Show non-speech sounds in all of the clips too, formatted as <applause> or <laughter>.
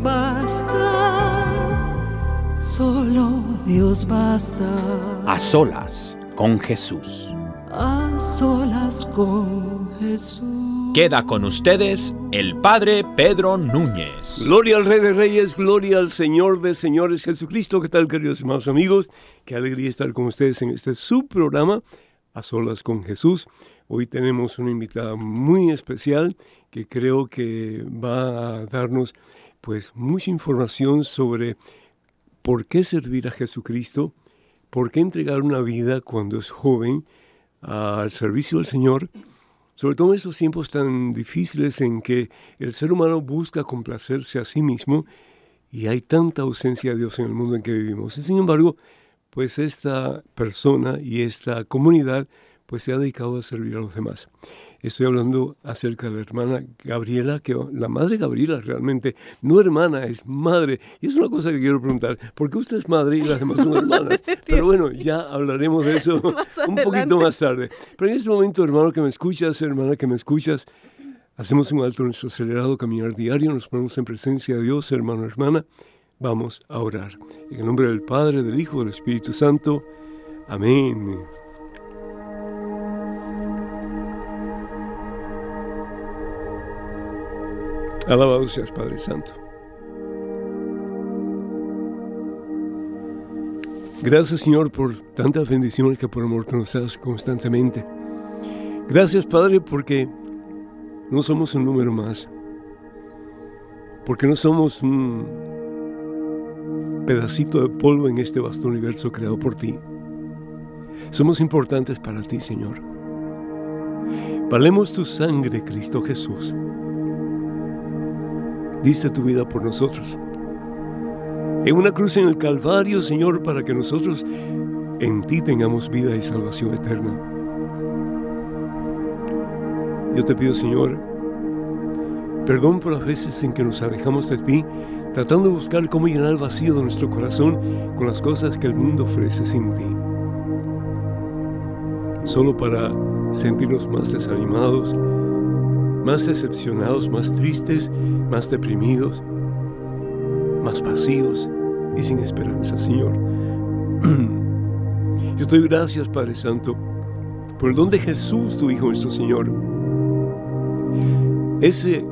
Dios basta, solo Dios basta. A solas con Jesús. A solas con Jesús. Queda con ustedes el Padre Pedro Núñez. Gloria al Rey de Reyes, gloria al Señor de Señores Jesucristo. ¿Qué tal, queridos hermanos amigos? Qué alegría estar con ustedes en este subprograma, A Solas con Jesús. Hoy tenemos una invitada muy especial que creo que va a darnos pues mucha información sobre por qué servir a Jesucristo, por qué entregar una vida cuando es joven al servicio del Señor sobre todo en estos tiempos tan difíciles en que el ser humano busca complacerse a sí mismo y hay tanta ausencia de Dios en el mundo en que vivimos. Y sin embargo, pues esta persona y esta comunidad pues se ha dedicado a servir a los demás. Estoy hablando acerca de la hermana Gabriela, que la madre Gabriela realmente, no hermana, es madre. Y es una cosa que quiero preguntar, ¿por qué usted es madre y las demás son <laughs> hermanas? Pero bueno, ya hablaremos de eso <laughs> un poquito más tarde. Pero en este momento, hermano que me escuchas, hermana que me escuchas, hacemos un alto en nuestro acelerado caminar diario, nos ponemos en presencia de Dios, hermano, hermana. Vamos a orar. En el nombre del Padre, del Hijo, del Espíritu Santo. Amén. Alabado seas, Padre Santo. Gracias, Señor, por tantas bendiciones que por amor tú nos das constantemente. Gracias, Padre, porque no somos un número más. Porque no somos un pedacito de polvo en este vasto universo creado por ti. Somos importantes para ti, Señor. Valemos tu sangre, Cristo Jesús diste tu vida por nosotros. En una cruz en el Calvario, Señor, para que nosotros en ti tengamos vida y salvación eterna. Yo te pido, Señor, perdón por las veces en que nos alejamos de ti, tratando de buscar cómo llenar el vacío de nuestro corazón con las cosas que el mundo ofrece sin ti. Solo para sentirnos más desanimados, más decepcionados, más tristes, más deprimidos, más vacíos y sin esperanza, Señor. <clears throat> Yo te doy gracias, Padre Santo, por el don de Jesús, tu Hijo nuestro Señor. Ese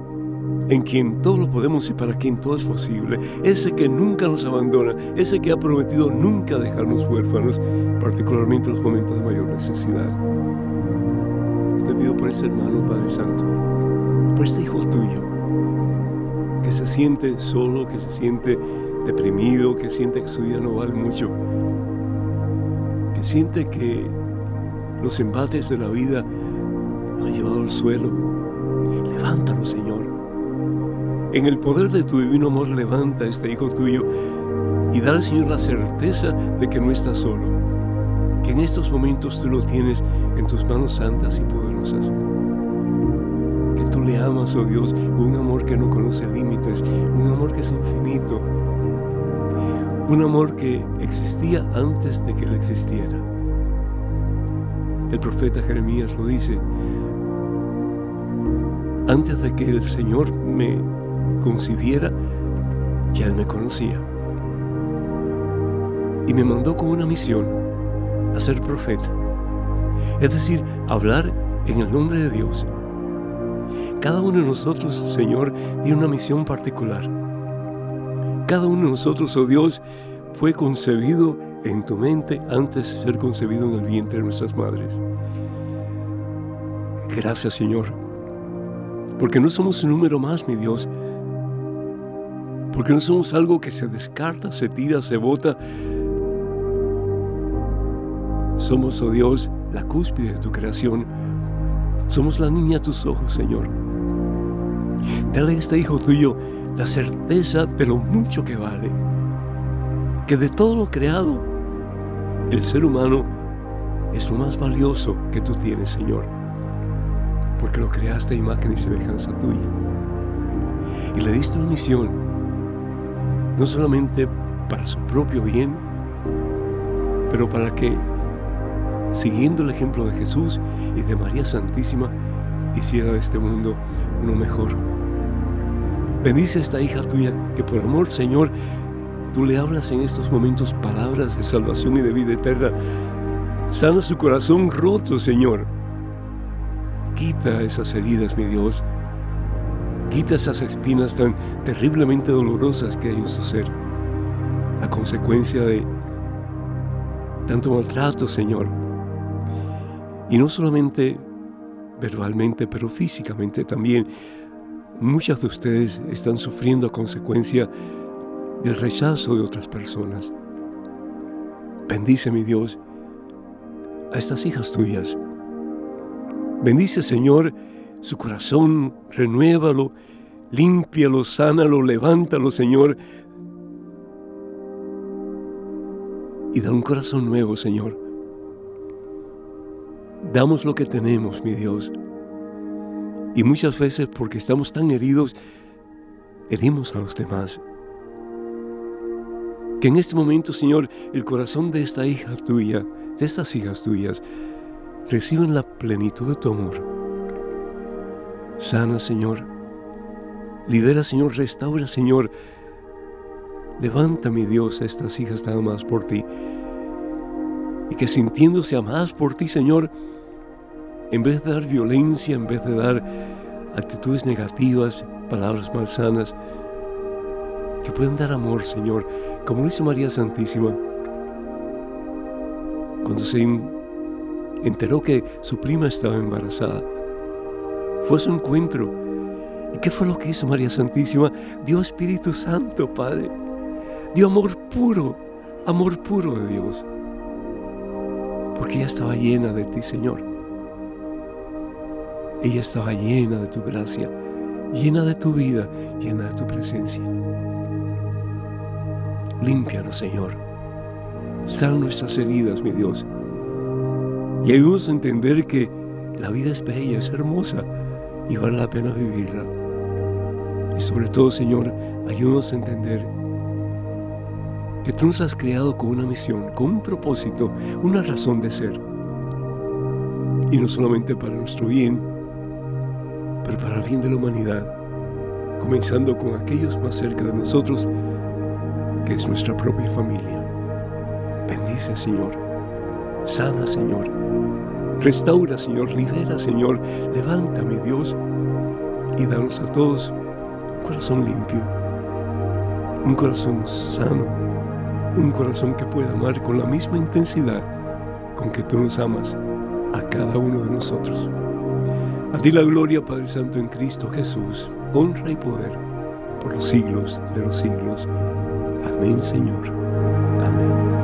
en quien todo lo podemos y para quien todo es posible. Ese que nunca nos abandona, ese que ha prometido nunca dejarnos huérfanos, particularmente en los momentos de mayor necesidad. Te pido por este hermano, Padre Santo, este hijo tuyo, que se siente solo, que se siente deprimido, que siente que su vida no vale mucho, que siente que los embates de la vida lo han llevado al suelo. Levántalo, Señor. En el poder de tu divino amor, levanta a este hijo tuyo y da al Señor la certeza de que no está solo, que en estos momentos tú lo tienes en tus manos santas y poderosas tú le amas, oh Dios, un amor que no conoce límites, un amor que es infinito, un amor que existía antes de que él existiera. El profeta Jeremías lo dice, antes de que el Señor me concibiera, ya Él me conocía. Y me mandó con una misión, a ser profeta. Es decir, hablar en el nombre de Dios Cada uno de nosotros, Señor, tiene una misión particular. Cada uno de nosotros, oh Dios, fue concebido en tu mente antes de ser concebido en el vientre de nuestras madres. Gracias, Señor, porque no somos un número más, mi Dios, porque no somos algo que se descarta, se tira, se bota. Somos, oh Dios, la cúspide de tu creación. Somos la niña a tus ojos, Señor. Dale a este hijo tuyo la certeza de lo mucho que vale. Que de todo lo creado, el ser humano es lo más valioso que tú tienes, Señor. Porque lo creaste a imagen y semejanza tuya. Y le diste una misión, no solamente para su propio bien, pero para que siguiendo el ejemplo de Jesús y de María Santísima, hiciera de este mundo uno mejor. Bendice a esta hija tuya que por amor, Señor, tú le hablas en estos momentos palabras de salvación y de vida eterna. Sana su corazón roto, Señor. Quita esas heridas, mi Dios. Quita esas espinas tan terriblemente dolorosas que hay en su ser. A consecuencia de tanto maltrato, Señor, y no solamente verbalmente, pero físicamente también. Muchas de ustedes están sufriendo a consecuencia del rechazo de otras personas. Bendice, mi Dios, a estas hijas tuyas. Bendice, Señor, su corazón, renuévalo, límpialo, sánalo, levántalo, Señor. Y da un corazón nuevo, Señor damos lo que tenemos, mi Dios. Y muchas veces porque estamos tan heridos, herimos a los demás. Que en este momento, Señor, el corazón de esta hija tuya, de estas hijas tuyas, reciben la plenitud de tu amor. Sana, Señor. Libera, Señor. Restaura, Señor. Levanta, mi Dios, a estas hijas tan amadas por ti. Y que sintiéndose amadas por ti, Señor, en vez de dar violencia, en vez de dar actitudes negativas, palabras malsanas, que puedan dar amor, Señor, como lo hizo María Santísima. Cuando se enteró que su prima estaba embarazada, fue su encuentro. ¿Y qué fue lo que hizo María Santísima? Dio Espíritu Santo, Padre. Dio amor puro, amor puro de Dios. Porque ella estaba llena de ti, Señor. Ella estaba llena de tu gracia, llena de tu vida, llena de tu presencia. Límpianos, Señor. Sal nuestras heridas, mi Dios. Y ayúdanos a entender que la vida es bella, es hermosa y vale la pena vivirla. Y sobre todo, Señor, ayúdanos a entender que tú nos has creado con una misión, con un propósito, una razón de ser. Y no solamente para nuestro bien, pero para el bien de la humanidad, comenzando con aquellos más cerca de nosotros, que es nuestra propia familia. Bendice, Señor. Sana, Señor. Restaura, Señor. Libera, Señor. Levántame, Dios. Y danos a todos un corazón limpio, un corazón sano, un corazón que pueda amar con la misma intensidad con que tú nos amas a cada uno de nosotros. A ti la gloria, Padre Santo, en Cristo Jesús, honra y poder por los siglos de los siglos. Amén, Señor. Amén.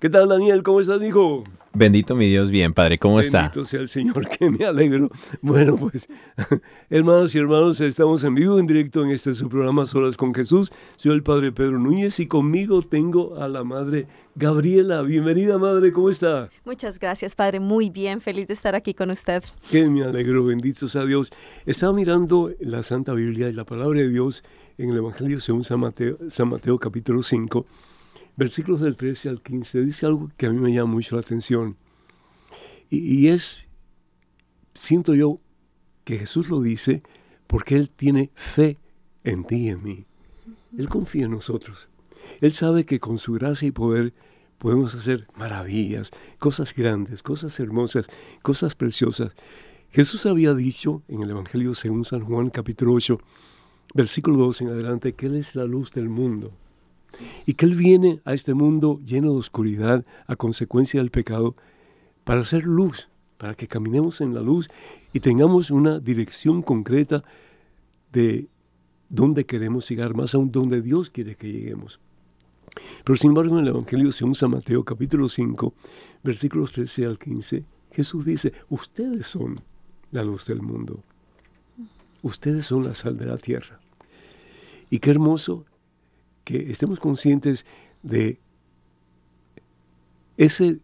¿Qué tal, Daniel? ¿Cómo estás, hijo? Bendito mi Dios, bien, Padre, ¿cómo está? Bendito sea el Señor, <laughs> que me alegro. Bueno, pues, <laughs> hermanos y hermanos, estamos en vivo, en directo en este su programa Solas con Jesús. Soy el Padre Pedro Núñez y conmigo tengo a la Madre Gabriela. Bienvenida, Madre, ¿cómo está? Muchas gracias, Padre, muy bien, feliz de estar aquí con usted. Que me alegro, bendito sea Dios. Estaba mirando la Santa Biblia y la palabra de Dios en el Evangelio según San Mateo, San Mateo capítulo 5 versículos del 13 al 15, dice algo que a mí me llama mucho la atención. Y, es, siento yo, que Jesús lo dice porque Él tiene fe en ti y en mí. Él confía en nosotros. Él sabe que con su gracia y poder podemos hacer maravillas, cosas grandes, cosas hermosas, cosas preciosas. Jesús había dicho en el Evangelio según San Juan capítulo 8, versículo 2 en adelante, que Él es la luz del mundo y que Él viene a este mundo lleno de oscuridad a consecuencia del pecado para hacer luz, para que caminemos en la luz y tengamos una dirección concreta de dónde queremos llegar, más aún donde Dios quiere que lleguemos. Pero sin embargo en el Evangelio según San Mateo capítulo 5, versículos 13 al 15, Jesús dice, ustedes son la luz del mundo, ustedes son la sal de la tierra. Y qué hermoso que estemos conscientes de ese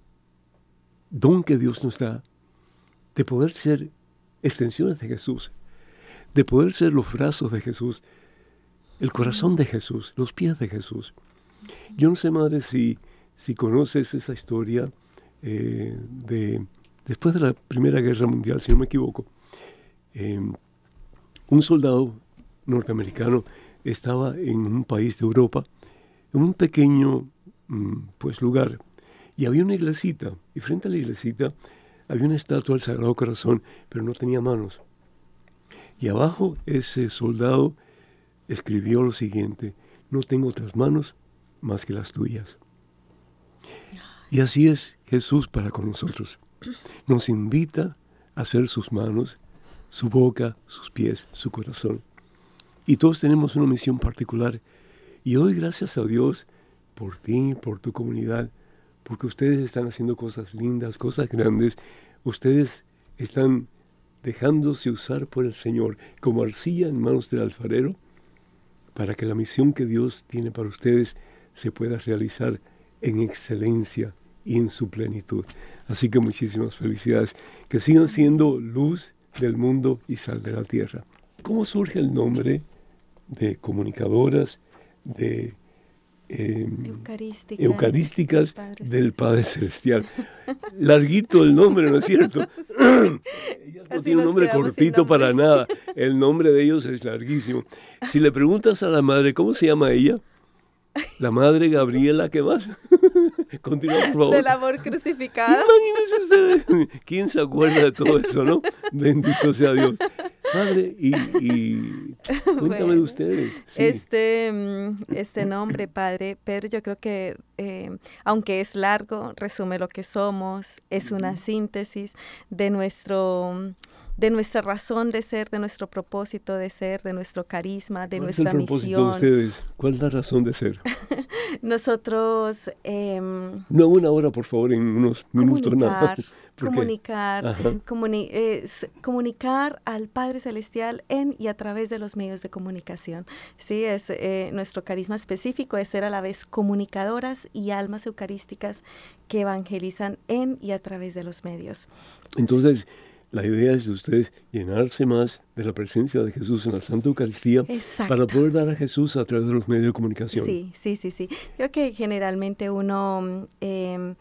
don que Dios nos da, de poder ser extensiones de Jesús, de poder ser los brazos de Jesús, el corazón de Jesús, los pies de Jesús. Yo no sé, madre, si, si conoces esa historia eh, de después de la Primera Guerra Mundial, si no me equivoco. Eh, un soldado norteamericano estaba en un país de Europa, en un pequeño mm, pues, lugar, y había una iglesita, y frente a la iglesita había una estatua del Sagrado Corazón, pero no tenía manos. Y abajo ese soldado escribió lo siguiente, no tengo otras manos más que las tuyas. Y así es Jesús para con nosotros. Nos invita a ser sus manos, su boca, sus pies, su corazón. Y todos tenemos una misión particular. Y hoy gracias a Dios por ti, por tu comunidad, porque ustedes están haciendo cosas lindas, cosas grandes. Ustedes están dejándose usar por el Señor como arcilla en manos del alfarero para que la misión que Dios tiene para ustedes se pueda realizar en excelencia y en su plenitud. Así que muchísimas felicidades. Que sigan siendo luz del mundo y sal de la tierra. ¿Cómo surge el nombre de comunicadoras, de em, eucarísticas del Padre Celestial. Larguito el nombre, ¿no es cierto? <laughs> Ellas no tiene un nombre cortito para nada. El nombre de ellos es larguísimo. Si le preguntas a la madre, ¿cómo se llama ella? La madre Gabriela, ¿qué más? Continúa, por favor. Del amor crucificado. ¿Quién se acuerda de todo eso, no? Bendito sea Dios. Padre, y, cuéntame de ustedes. Este, mm, este nombre, Padre, pero yo creo que eh, aunque es largo, resume lo que somos, es una síntesis de nuestro de nuestra razón de ser, de nuestro propósito de ser, de nuestro carisma, de nuestra es el misión. De ustedes? ¿Cuál es la razón de ser? <laughs> Nosotros... Eh, no una hora, por favor, en unos minutos nada. Comunicar, comunicar al Padre Celestial en y a través de los medios de comunicación. Sí, es eh, nuestro carisma específico es ser a la vez comunicadoras y almas eucarísticas que evangelizan en y a través de los medios. Entonces, la idea es de ustedes llenarse más de la presencia de Jesús en la Santa Eucaristía para poder dar a Jesús a través de los medios de comunicación. Sí, sí, sí, sí. Creo que generalmente uno... Em,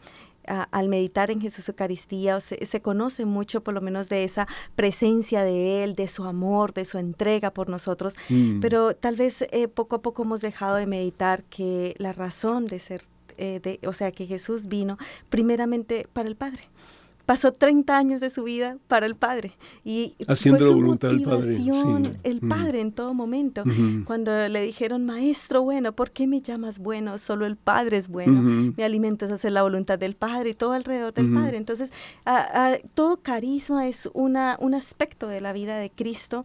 al meditar en Jesús Eucaristía, se, se, conoce mucho por lo menos de esa presencia de Él, de su amor, de su entrega por nosotros, mm. pero tal vez eh, poco a poco hemos dejado de meditar que la razón de ser, eh, de, o sea, que Jesús vino primeramente para el Padre pasó 30 años de su vida para el Padre y Haciendo fue su la voluntad del Padre, el Padre en todo momento. Cuando le dijeron, maestro bueno, ¿por qué me llamas bueno? Solo el Padre es bueno. Mi alimento es hacer la voluntad del Padre y todo alrededor del Padre. Entonces, todo carisma es una, un aspecto de la vida de Cristo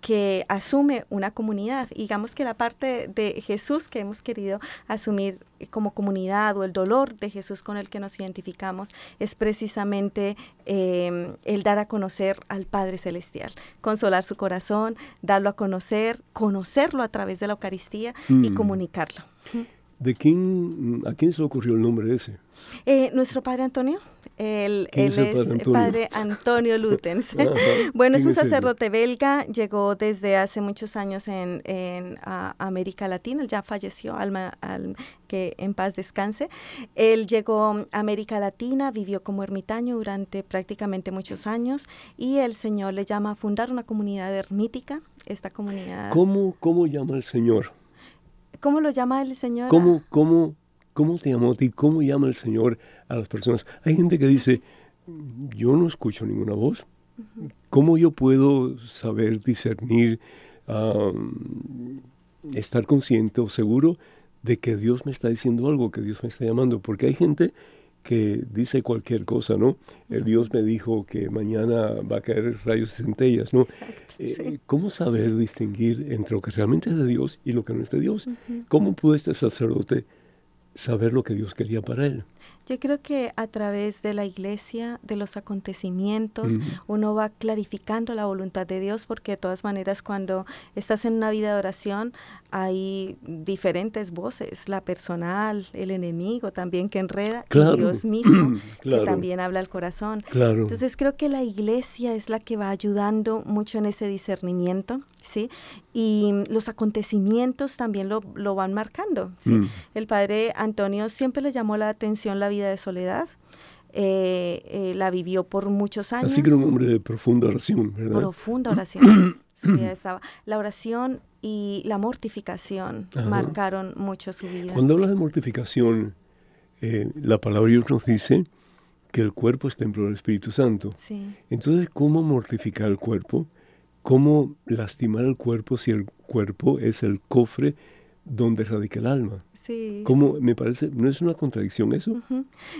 que asume una comunidad. Digamos que la parte de Jesús que hemos querido asumir como comunidad o el dolor de Jesús con el que nos identificamos es precisamente em, el dar a conocer al Padre Celestial, consolar su corazón, darlo a conocer, conocerlo a través de la Eucaristía y mm. comunicarlo. ¿De quién, a quién se le ocurrió el nombre ese? Eh, nuestro padre Antonio, él, es, el padre Antonio, Lutens. <laughs> bueno, es un sacerdote belga, llegó desde hace muchos años en, América Latina, él ya falleció, alma, que en paz descanse. Él llegó a América Latina, vivió como ermitaño durante prácticamente muchos años y el Señor le llama a fundar una comunidad ermítica, esta comunidad. ¿Cómo, cómo llama el Señor? ¿Cómo lo llama el Señor? ¿Cómo, cómo, cómo te llamó a ti? ¿Cómo llama el Señor a las personas? Hay gente que dice, yo no escucho ninguna voz. ¿Cómo yo puedo saber discernir, estar consciente o seguro de que Dios me está diciendo algo, que Dios me está llamando? Porque hay gente que dice cualquier cosa, ¿no? El Dios me dijo que mañana va a caer rayos y centellas, ¿no? Eh, ¿Cómo saber distinguir entre lo que realmente es de Dios y lo que no es de Dios? ¿Cómo pudo este sacerdote saber lo que Dios quería para él? Yo creo que a través de la iglesia, de los acontecimientos, uno va clarificando la voluntad de Dios, porque de todas maneras cuando estás en una vida de oración hay diferentes voces, la personal, el enemigo también que enreda, y Dios mismo <clears throat> que también habla al corazón. Entonces creo que la iglesia es la que va ayudando mucho en ese discernimiento, ¿sí? Y los acontecimientos también lo, lo van marcando, ¿sí? Mm. El padre Antonio siempre le llamó la atención la vida de soledad. Eh, eh, la vivió por muchos años. Así que era un hombre de profunda oración, ¿verdad? Profunda <clears throat> oración. estaba. La oración y la mortificación marcaron mucho su vida. Cuando hablas de mortificación, eh, la palabra Dios nos dice que el cuerpo es templo del Espíritu Santo. Sí. Entonces, ¿cómo mortificar el cuerpo? ¿Cómo lastimar el cuerpo si el cuerpo es el cofre donde radica el alma? Sí. ¿Cómo, me parece, no es una contradicción eso?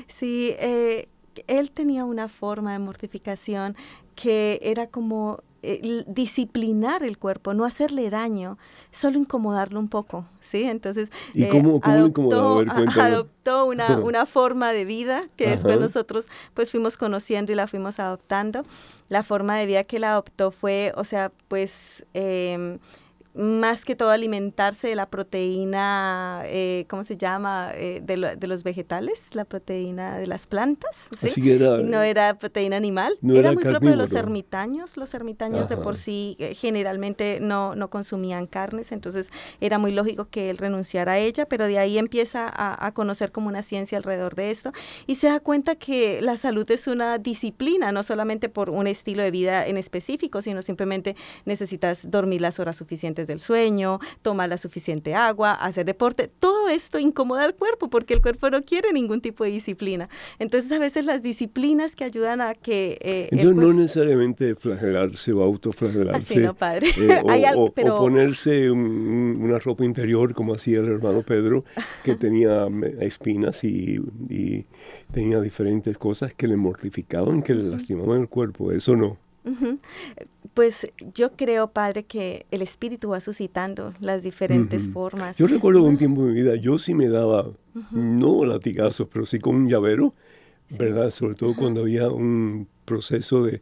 Sí, eh, él tenía una forma de mortificación que era como eh, disciplinar el cuerpo, no hacerle daño, solo incomodarlo un poco, ¿sí? Entonces, ¿Y cómo, adoptó, adoptó una, <laughs> una, forma de vida que después nosotros pues fuimos conociendo y la fuimos adoptando. La forma de vida que él adoptó fue, o sea, pues... Eh, más que todo alimentarse de la proteína, eh, ¿cómo se llama?, eh, de, de, los vegetales, la proteína de las plantas. ¿sí? no era proteína animal, era, muy propio de los ermitaños. Los ermitaños de por sí eh, generalmente no, no consumían carnes, entonces era muy lógico que él renunciara a ella, pero de ahí empieza a, a, conocer como una ciencia alrededor de esto y se da cuenta que la salud es una disciplina, no solamente por un estilo de vida en específico, sino simplemente necesitas dormir las horas suficientes del sueño, tomar la suficiente agua, hacer deporte, todo esto incomoda al cuerpo porque el cuerpo no quiere ningún tipo de disciplina. Entonces a veces las disciplinas que ayudan a que... Eh, Entonces no necesariamente flagelarse o autoflagelarse. Así no, padre. Eh, <laughs> o, ponerse una ropa interior como hacía el hermano Pedro, que <laughs> tenía espinas y, tenía diferentes cosas que le mortificaban, que le lastimaban el cuerpo. Eso no. Pues yo creo, Padre, que el Espíritu va suscitando las diferentes formas. Yo recuerdo un tiempo de mi vida, yo sí me daba, no latigazos, pero sí con un llavero, ¿verdad? Sobre todo cuando había un proceso de,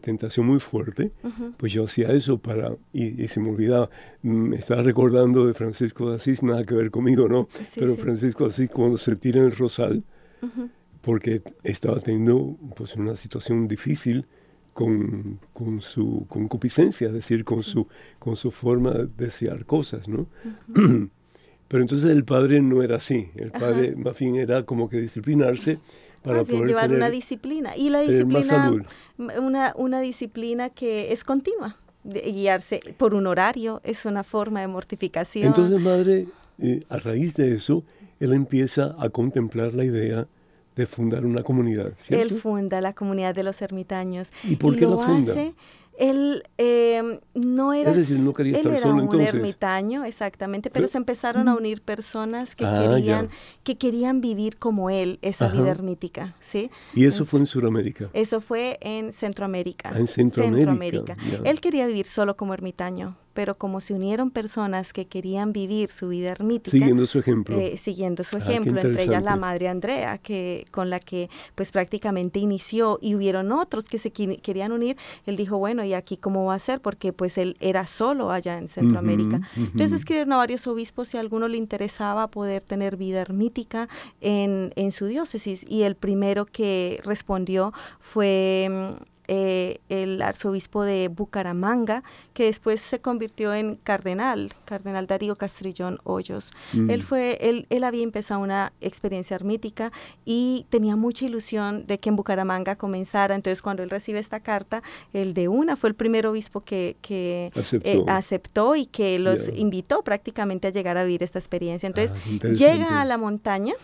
tentación muy fuerte, pues yo hacía eso para, y, se me olvidaba, me estaba recordando de Francisco de Asís, nada que ver conmigo, ¿no? pero Francisco de Asís cuando se tira en el rosal, porque estaba teniendo pues una situación difícil, con, con, su concupiscencia, es decir, con, su, con su forma de desear cosas, ¿no? <clears throat> Pero entonces el padre no era así, el padre más bien era como que disciplinarse para poder llevar una disciplina. Y la disciplina una, una disciplina que es continua, guiarse por un horario es una forma de mortificación. Entonces, madre, eh, a raíz de eso, él empieza a contemplar la idea de fundar una comunidad. ¿cierto? Él funda la comunidad de los ermitaños. ¿Y por qué la funda? él eh, no era, él era un ermitaño, exactamente, pero, se empezaron a unir personas que ah, querían que querían vivir como él esa vida ermítica, ¿sí? Y eso fue en Sudamérica. Eso fue en Centroamérica. Ah, en Centroamérica. Él quería vivir solo como ermitaño, pero como se unieron personas que querían vivir su vida ermítica. Siguiendo su ejemplo. Eh, siguiendo su ah, ejemplo, entre ellas la madre Andrea, que con la que pues prácticamente inició, y hubieron otros que se querían unir, él dijo, bueno, ¿y aquí cómo va a ser? Porque pues él era solo allá en Centroamérica. Entonces escribieron a varios obispos si a alguno le interesaba poder tener vida ermítica en, en su diócesis, y el primero que respondió fue eh, el arzobispo de Bucaramanga, que después se convirtió en cardenal, cardenal Darío Castrillón Hoyos. Mm. Él fue, él, él había empezado una experiencia ermítica y tenía mucha ilusión de que en Bucaramanga comenzara. Entonces, cuando él recibe esta carta, el de una fue el primer obispo que, que Aceptó. eh, aceptó y que los invitó prácticamente a llegar a vivir esta experiencia. Entonces, Ah, llega a la montaña.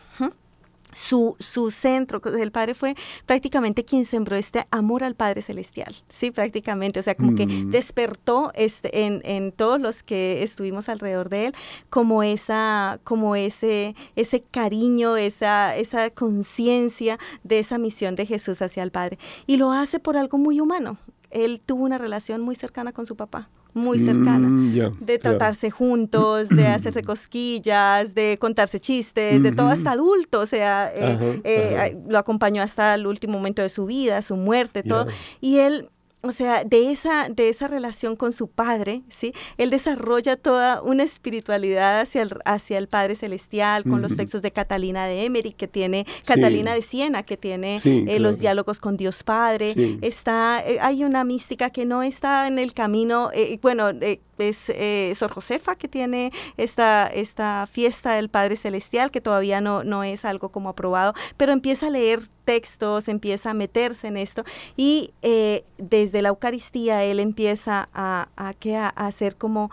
Su, su centro, el padre fue prácticamente quien sembró este amor al Padre Celestial, sí, prácticamente, o sea, como que Mm. despertó este, en, en todos los que estuvimos alrededor de él, como esa, como ese, ese cariño, esa, esa conciencia de esa misión de Jesús hacia el Padre. Y lo hace por algo muy humano. Él tuvo una relación muy cercana con su papá, muy cercana Mm, de claro. tratarse juntos, de <clears throat> hacerse cosquillas, de contarse chistes, de todo hasta adulto, o sea, eh, Ajá, eh, ajá. lo acompañó hasta el último momento de su vida, su muerte, todo. Y él, o sea, de esa, de esa relación con su padre, ¿sí? Él desarrolla toda una espiritualidad hacia el, hacia el Padre Celestial, con los textos de Catalina de Emery, que tiene, Catalina de Siena, que tiene Sí, eh, los diálogos con Dios Padre. Sí. Está, eh, hay una mística que no está en el camino, eh, bueno, eh, es eh, Sor Josefa que tiene esta, esta fiesta del Padre Celestial, que todavía no, no es algo como aprobado, pero empieza a leer textos, empieza a meterse en esto y eh, desde la Eucaristía él empieza a, a, a, hacer como,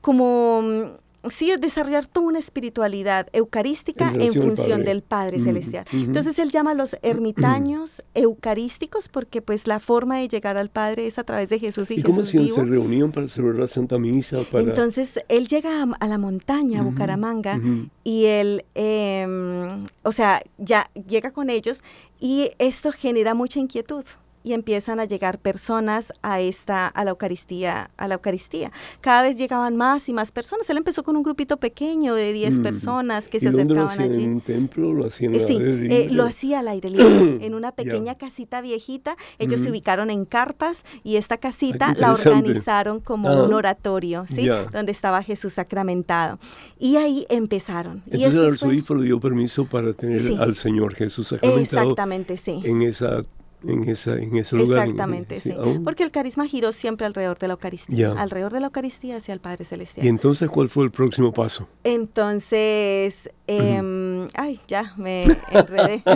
como mm, sí, desarrollar toda una espiritualidad eucarística En en, función Padre. del Padre Ujú, Celestial. Entonces él llama a los <clears throat> ermitaños eucarísticos porque pues la forma de llegar al Padre es a través de Jesús y, ¿Y cómo Jesús hacían? vivo. ¿Se reunían para celebrar la Santa Misa? Para... Entonces él llega a, a la montaña, a Bucaramanga, y él, em, o sea, ya llega con ellos y esto genera mucha inquietud y empiezan a llegar personas a esta a la Eucaristía, a la Eucaristía. Cada vez llegaban más y más personas. Él empezó con un grupito pequeño de 10 Mm. personas que ¿Y se dónde lo acercaban hacían? allí. ¿En un templo? ¿Lo hacían al Sí, aire eh, lo hacía al aire libre, <clears throat> en una pequeña casita viejita. Ellos se Ujú. ubicaron en carpas y esta casita Ay, qué la organizaron como Ah. un oratorio, ¿sí? Ya. Donde estaba Jesús sacramentado. Y ahí empezaron. y Entonces el este fue- arzobispo le dio permiso para tener Sí. al Señor Jesús sacramentado Exactamente, sí. en esa en esa en ese lugar. en- Exactamente, sí. Porque el carisma giró siempre alrededor de la Eucaristía, Ya. alrededor de la Eucaristía hacia el Padre Celestial. Y entonces, ¿cuál fue el próximo paso? Entonces, em, ay, ya, me enredé. <laughs>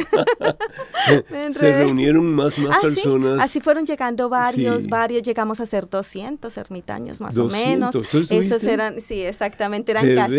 Me Se enredé. reunieron más más Ah, sí, personas. Así fueron llegando varios, Sí. varios, llegamos a ser 200 ermitaños más 200, o menos. ¿tú Esos estuviste? eran, sí, exactamente, eran ¿De casitas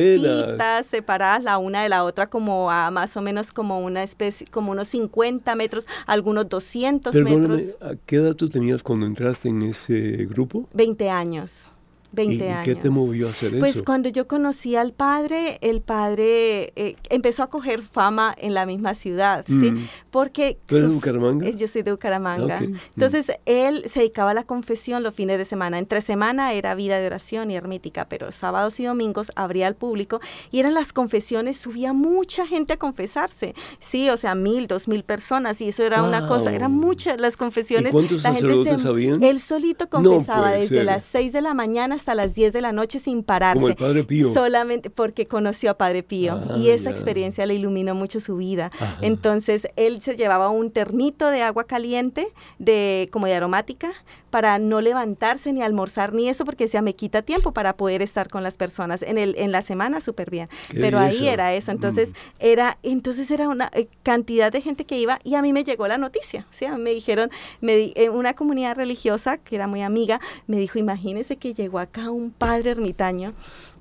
veras? separadas la una de la otra como a más o menos como una especie, como unos 50 metros, algunos 200 Perdóname, metros, ¿a qué edad tú tenías cuando entraste en ese grupo? 20 años. 20 ¿Y, y años. qué te movió a hacer Pues eso? cuando yo conocí al padre, el padre eh, empezó a coger fama en la misma ciudad, ¿sí? Mm. Porque... ¿Tú eres de Bucaramanga? es- yo soy de Bucaramanga. Ok. Mm. Entonces, él se dedicaba a la confesión los fines de semana. Entre semana era vida de oración y ermítica, pero sábados y domingos abría al público y eran las confesiones, subía mucha gente a confesarse, sí, o sea, mil, dos mil personas y eso era una cosa, Wow. eran muchas las confesiones. ¿Y cuántos La gente sacerdotes habían? Él solito confesaba puede desde ser. las 6 de la mañana hasta las 10 de la noche sin pararse. Como el Padre Pío. Solamente porque conoció a Padre Pío Ah, y esa experiencia le iluminó mucho su vida. Ajá. Entonces él se llevaba un ternito de agua caliente, de como de aromática, para no levantarse ni almorzar ni eso, porque decía me quita tiempo para poder estar con las personas en el en la semana súper bien. Pero ahí era eso. Entonces Mm. era entonces era una eh, cantidad de gente que iba y a mí me llegó la noticia. ¿sí? Me dijeron, me di- en una comunidad religiosa que era muy amiga, me dijo imagínese que llegó acá un padre ermitaño.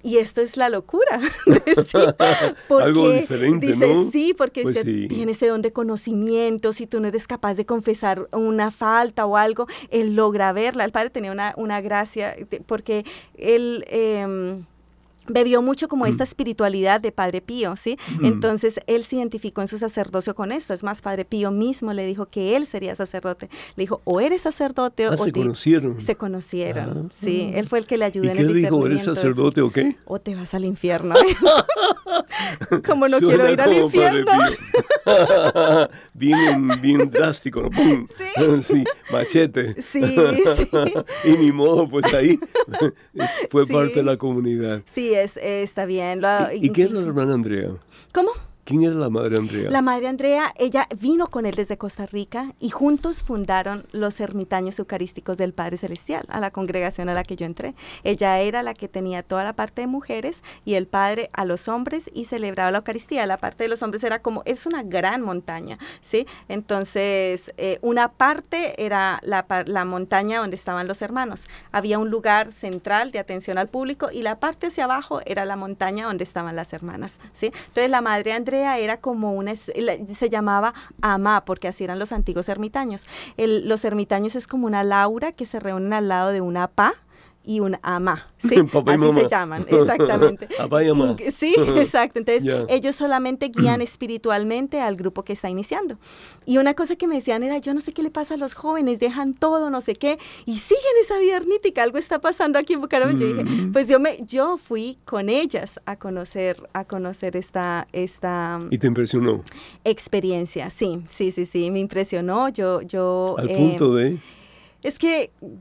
Y esto es la locura. <laughs> <laughs> Porque Algo diferente. Sí, porque Pues sí. tiene ese don de conocimiento, si tú no eres capaz de confesar una falta o algo, él logra verla. El padre tenía una, una gracia, porque él... em, bebió mucho como esta espiritualidad de Padre Pío, ¿sí? Mm. Entonces él se identificó en su sacerdocio con esto. Es más, Padre Pío mismo le dijo que él sería sacerdote. Le dijo, o eres sacerdote Ah, o se te- conocieron. Se conocieron, Ah. sí. Él fue el que le ayudó ¿Y en qué el dijo? ¿Eres sacerdote o qué? o te vas al infierno. <laughs> como no Suena quiero ir al infierno. <laughs> Bien, bien drástico, ¿no? ¡Pum! Sí, <laughs> machete. Sí, sí. y ni modo, pues ahí fue Sí. parte de la comunidad. Sí, es, eh, está bien. Lo, ¿Y, y qué era la hermana Andrea? ¿Cómo? ¿Qué quién era la Madre Andrea? La Madre Andrea, ella vino con él desde Costa Rica y juntos fundaron los ermitaños eucarísticos del Padre Celestial, a la congregación a la que yo entré. Ella era la que tenía toda la parte de mujeres y el Padre a los hombres y celebraba la Eucaristía. La parte de los hombres era como, es una gran montaña, ¿sí? Entonces, eh, una parte era la, la montaña donde estaban los hermanos. Había un lugar central de atención al público y la parte hacia abajo era la montaña donde estaban las hermanas, ¿sí? Entonces, la Madre Andrea era como una, se llamaba Ama, porque así eran los antiguos ermitaños. los ermitaños es como una laura que se reúnen al lado de una pa, y un ama, <laughs> ¿sí? Así se llaman, exactamente. <laughs> Papá y mamá. Sí, <laughs> exacto. Entonces, ellos solamente guían <clears throat> espiritualmente al grupo que está iniciando. Y una cosa que me decían era, yo no sé qué le pasa a los jóvenes, dejan todo, no sé qué, y siguen esa vida ermítica, algo está pasando aquí en Bucaramanga. Yo dije, mm. pues yo me, yo fui con ellas a conocer, a conocer esta, esta... ¿Y te impresionó? Experiencia, sí, sí, sí, sí, me impresionó. Yo, yo... Al punto eh, de... Es que eh,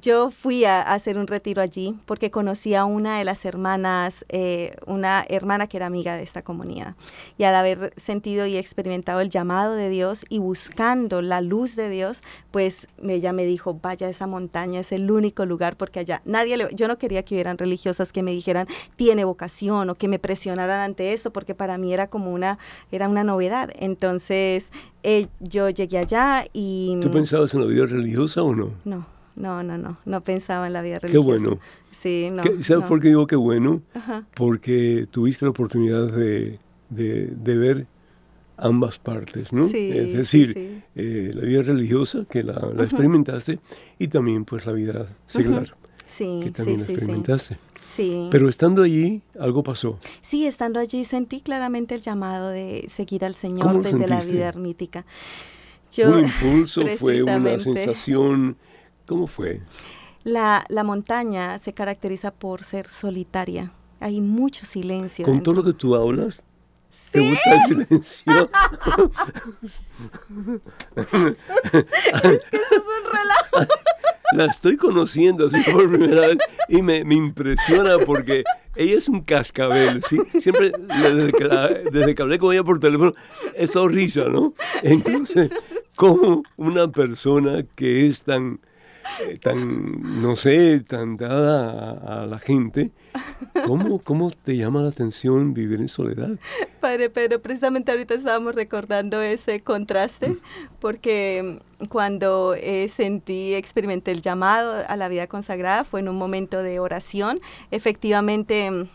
yo fui a, hacer un retiro allí porque conocí a una de las hermanas, eh, una hermana que era amiga de esta comunidad. Y al haber sentido y experimentado el llamado de Dios y buscando la luz de Dios, pues ella me dijo, vaya a esa montaña, es el único lugar porque allá nadie, le, yo no quería que hubieran religiosas que me dijeran, tiene vocación o que me presionaran ante esto, porque para mí era como una, era una novedad. Entonces eh, yo llegué allá y... ¿Tú pensabas en la vida religiosa o no? No. No, no, no, no pensaba en la vida religiosa. Qué bueno. Sí, no. ¿Sabes por qué digo qué bueno? Porque tuviste la oportunidad de, ver ambas partes, ¿no? Sí, es decir, eh, la vida religiosa, que la, experimentaste, y también pues la vida secular, sí, que también la experimentaste. Sí. Pero estando allí, algo pasó. Sí, estando allí sentí claramente el llamado de seguir al Señor desde la vida ermítica. Yo, ¿Un impulso? <laughs> ¿Fue una sensación? ¿Cómo fue? La, la montaña se caracteriza por ser solitaria. Hay mucho silencio. ¿Con todo lo que tú hablas? ¿Te gusta el silencio? <laughs> es que eso es un relajo. La estoy conociendo así por primera vez y me, me impresiona porque ella es un cascabel, ¿sí? Siempre, desde que, desde que hablé con ella por teléfono, es todo risa, ¿no? Entonces, como una persona que es tan eh, tan, no sé, tan dada a, la gente, ¿cómo, ¿cómo te llama la atención vivir en soledad? Padre pero precisamente ahorita estábamos recordando ese contraste, porque cuando eh, sentí, experimenté el llamado a la vida consagrada, fue en un momento de oración. Efectivamente,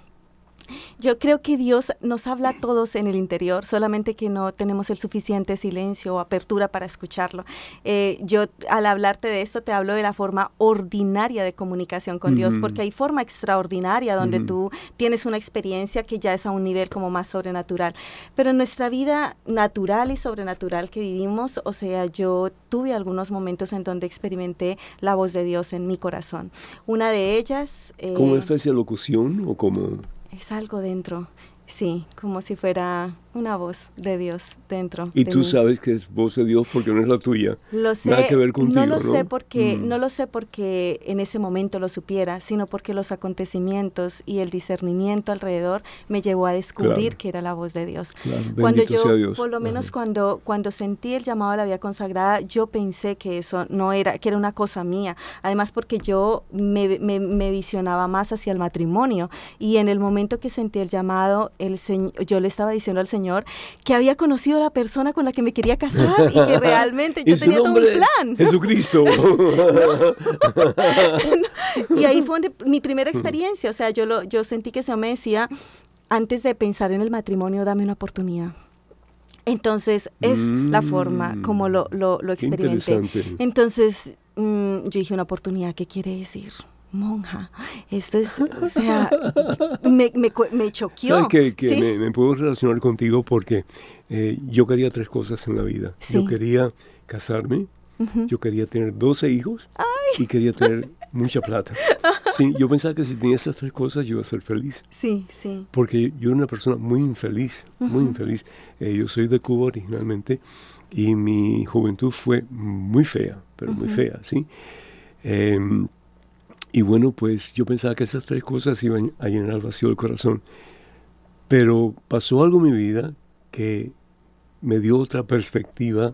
yo creo que Dios nos habla a todos en el interior, solamente que no tenemos el suficiente silencio o apertura para escucharlo. Eh, yo al hablarte de esto te hablo de la forma ordinaria de comunicación con Dios, porque hay forma extraordinaria donde tú tienes una experiencia que ya es a un nivel como más sobrenatural. Pero en nuestra vida natural y sobrenatural que vivimos, o sea, yo tuve algunos momentos en donde experimenté la voz de Dios en mi corazón. Una de ellas... Eh, ¿Como especie de locución o como...? Es algo dentro, sí, como si fuera una voz de Dios dentro. Y tú sabes que es voz de Dios porque no es la tuya. Lo sé. Nada que ver contigo, no lo sé porque mm. no lo sé porque en ese momento lo supiera, sino porque los acontecimientos y el discernimiento alrededor me llevó a descubrir que era la voz de Dios. Cuando yo, por lo menos cuando cuando sentí el llamado a la vida consagrada, yo pensé que eso no era que era una cosa mía. Además porque yo me, me, visionaba más hacia el matrimonio y en el momento que sentí el llamado, el yo le estaba diciendo al Señor que había conocido a la persona con la que me quería casar y que <laughs> realmente yo tenía todo un plan. Jesucristo. <laughs> <laughs> y ahí fue mi primera experiencia. O sea, yo, lo, yo sentí que se me decía, antes de pensar en el matrimonio, dame una oportunidad. Entonces, es la forma mm. como lo, lo, lo experimenté. Entonces, mm, yo dije, una oportunidad, ¿qué quiere decir? Monja. Esto es, o sea, me, me, me choqueó. ¿Sabes que, me, puedo relacionar contigo porque eh, yo quería tres cosas en la vida. Yo quería casarme, yo quería tener 12 hijos y quería tener mucha plata. Sí, yo pensaba que si tenía esas tres cosas yo iba a ser feliz. Sí, sí. Porque yo era una persona muy infeliz, muy infeliz. Eh, yo soy de Cuba originalmente y mi juventud fue muy fea, pero muy fea, ¿sí? Em, y bueno, pues yo pensaba que esas tres cosas iban a llenar el vacío del corazón. Pero pasó algo en mi vida que me dio otra perspectiva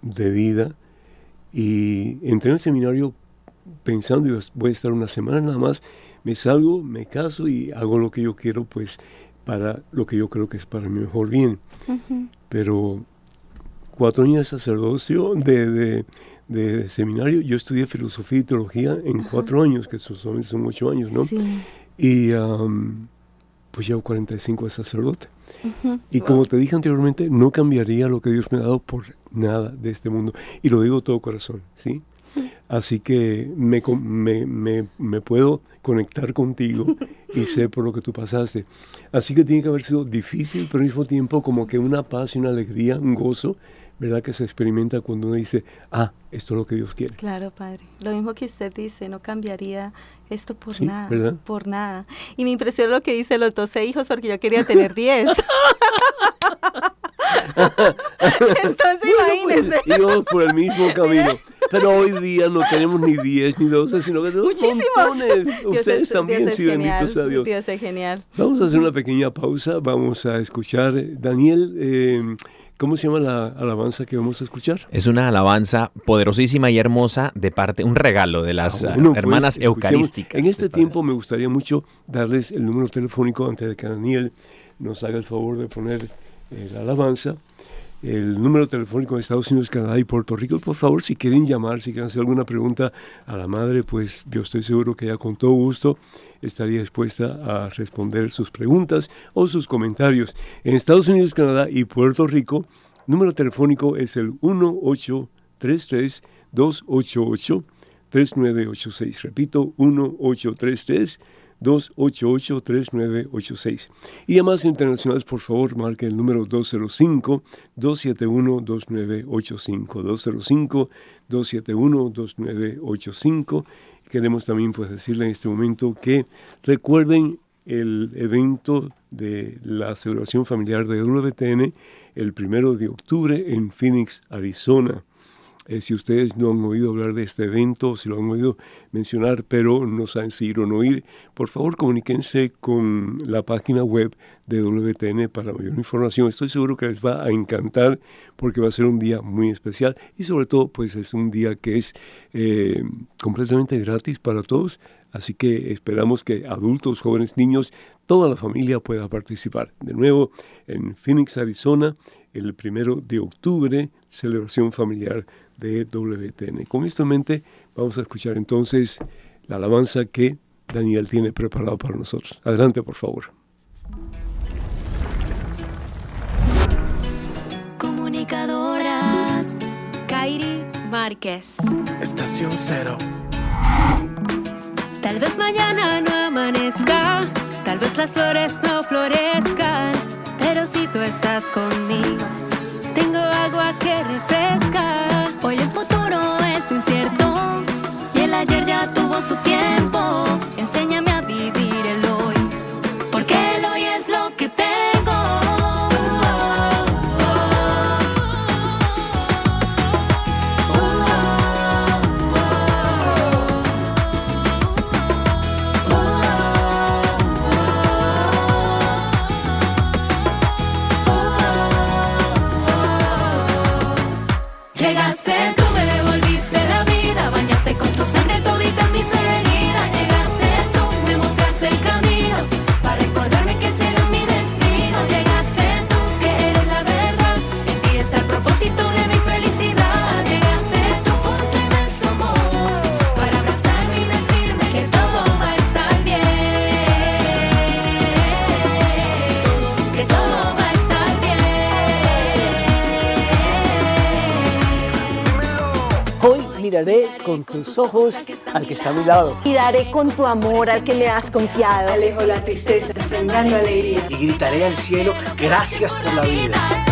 de vida y entré en el seminario pensando, voy a estar una semana nada más, me salgo, me caso y hago lo que yo quiero, pues para lo que yo creo que es para mi mejor bien. Pero cuatro años de sacerdocio, de, de, seminario, yo estudié filosofía y teología en cuatro años, que son, son ocho años, ¿no? Y pues llevo 45 de sacerdote. Y como te dije anteriormente, no cambiaría lo que Dios me ha dado por nada de este mundo. Y lo digo de todo corazón, ¿sí? Así que me, me, me, puedo conectar contigo y <laughs> sé por lo que tú pasaste. Así que tiene que haber sido difícil, pero al mismo tiempo como que una paz y una alegría, un gozo, ¿verdad? Que se experimenta cuando uno dice, ah, esto es lo que Dios quiere. Claro, Padre. Lo mismo que usted dice, no cambiaría esto por nada, por nada. Y me impresionó lo que dice los 12 hijos porque yo quería tener 10. <laughs> Entonces imagínese. íbamos por el mismo camino. Pero hoy día no tenemos ni 10 ni 12, sino que tenemos montones. <laughs> Ustedes también, sí, benditos a Dios. Dios es genial. Vamos a hacer una pequeña pausa. Vamos a escuchar, Daniel, eh, ¿Cómo se llama la alabanza que vamos a escuchar? Es una alabanza poderosísima y hermosa de parte, un regalo de las ah, pues, hermanas eucarísticas. En este tiempo me gustaría mucho darles el número telefónico antes de que Daniel nos haga el favor de poner eh, la alabanza el número telefónico de Estados Unidos, Canadá y Puerto Rico. Por favor, si quieren llamar, si quieren hacer alguna pregunta a la madre, pues yo estoy seguro que ella con todo gusto estaría dispuesta a responder sus preguntas o sus comentarios. En Estados Unidos, Canadá y Puerto Rico, número telefónico es el 1833 288 3986. Repito, 1833 288-3986. Y llamadas internacionales, por favor, marque el número 205-271-2985. 205-271-2985. Queremos también pues, decirle en este momento que recuerden el evento de la celebración familiar de WTN el primero de octubre en Phoenix, Arizona. Eh, si ustedes no han oído hablar de este evento, si lo han oído mencionar, pero no saben si ir o no ir, por favor comuníquense con la página web de WTN para mayor información. Estoy seguro que les va a encantar porque va a ser un día muy especial y sobre todo pues es un día que es eh, completamente gratis para todos. Así que esperamos que adultos, jóvenes, niños, toda la familia pueda participar. De nuevo, en Phoenix, Arizona, el primero de octubre, celebración familiar de WTN. Con esto en mente, vamos a escuchar entonces la alabanza que Daniel tiene preparado para nosotros. Adelante, por favor. Comunicadoras, Kairi Márquez. Estación cero. Tal vez mañana no amanezca, tal vez las flores no florezcan, pero si tú estás conmigo, que refresca. Hoy el futuro es incierto y el ayer ya tuvo su tiempo. Tus ojos al que está a mi lado. Y daré con tu amor al que me has confiado. Alejo la tristeza, sembrando alegría. Y gritaré al cielo, gracias por la vida.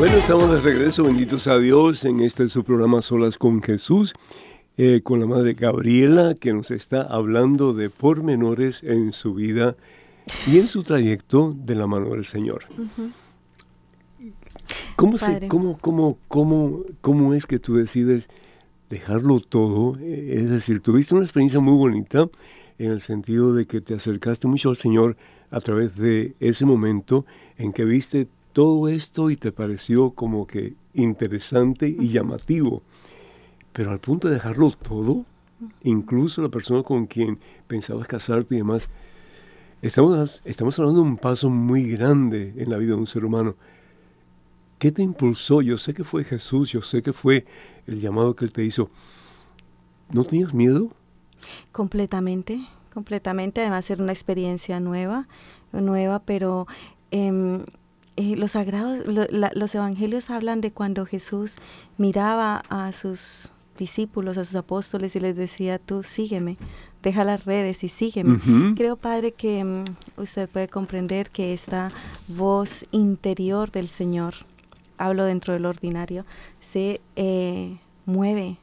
Bueno, estamos de regreso, benditos a Dios, en este su programa Solas con Jesús. eh, con la madre Gabriela, que nos está hablando de pormenores en su vida y en su trayecto de la mano del Señor. ¿Cómo, se, cómo, cómo, cómo, ¿Cómo es que tú decides dejarlo todo? Es decir, tuviste una experiencia muy bonita en el sentido de que te acercaste mucho al Señor a través de ese momento en que viste todo esto y te pareció como que interesante y llamativo. Pero al punto de dejarlo todo, incluso la persona con quien pensabas casarte y demás, estamos, estamos hablando de un paso muy grande en la vida de un ser humano. ¿Qué te impulsó? Yo sé que fue Jesús, yo sé que fue el llamado que Él te hizo. ¿No tenías miedo? Completamente, completamente. Además era una experiencia nueva, nueva, pero em, eh, los sagrados, los evangelios hablan de cuando Jesús miraba a sus discípulos, a sus apóstoles y les decía, tú sígueme, deja las redes y sígueme. Creo, Padre, que mm, usted puede comprender que esta voz interior del Señor, hablo dentro del ordinario, se eh, mueve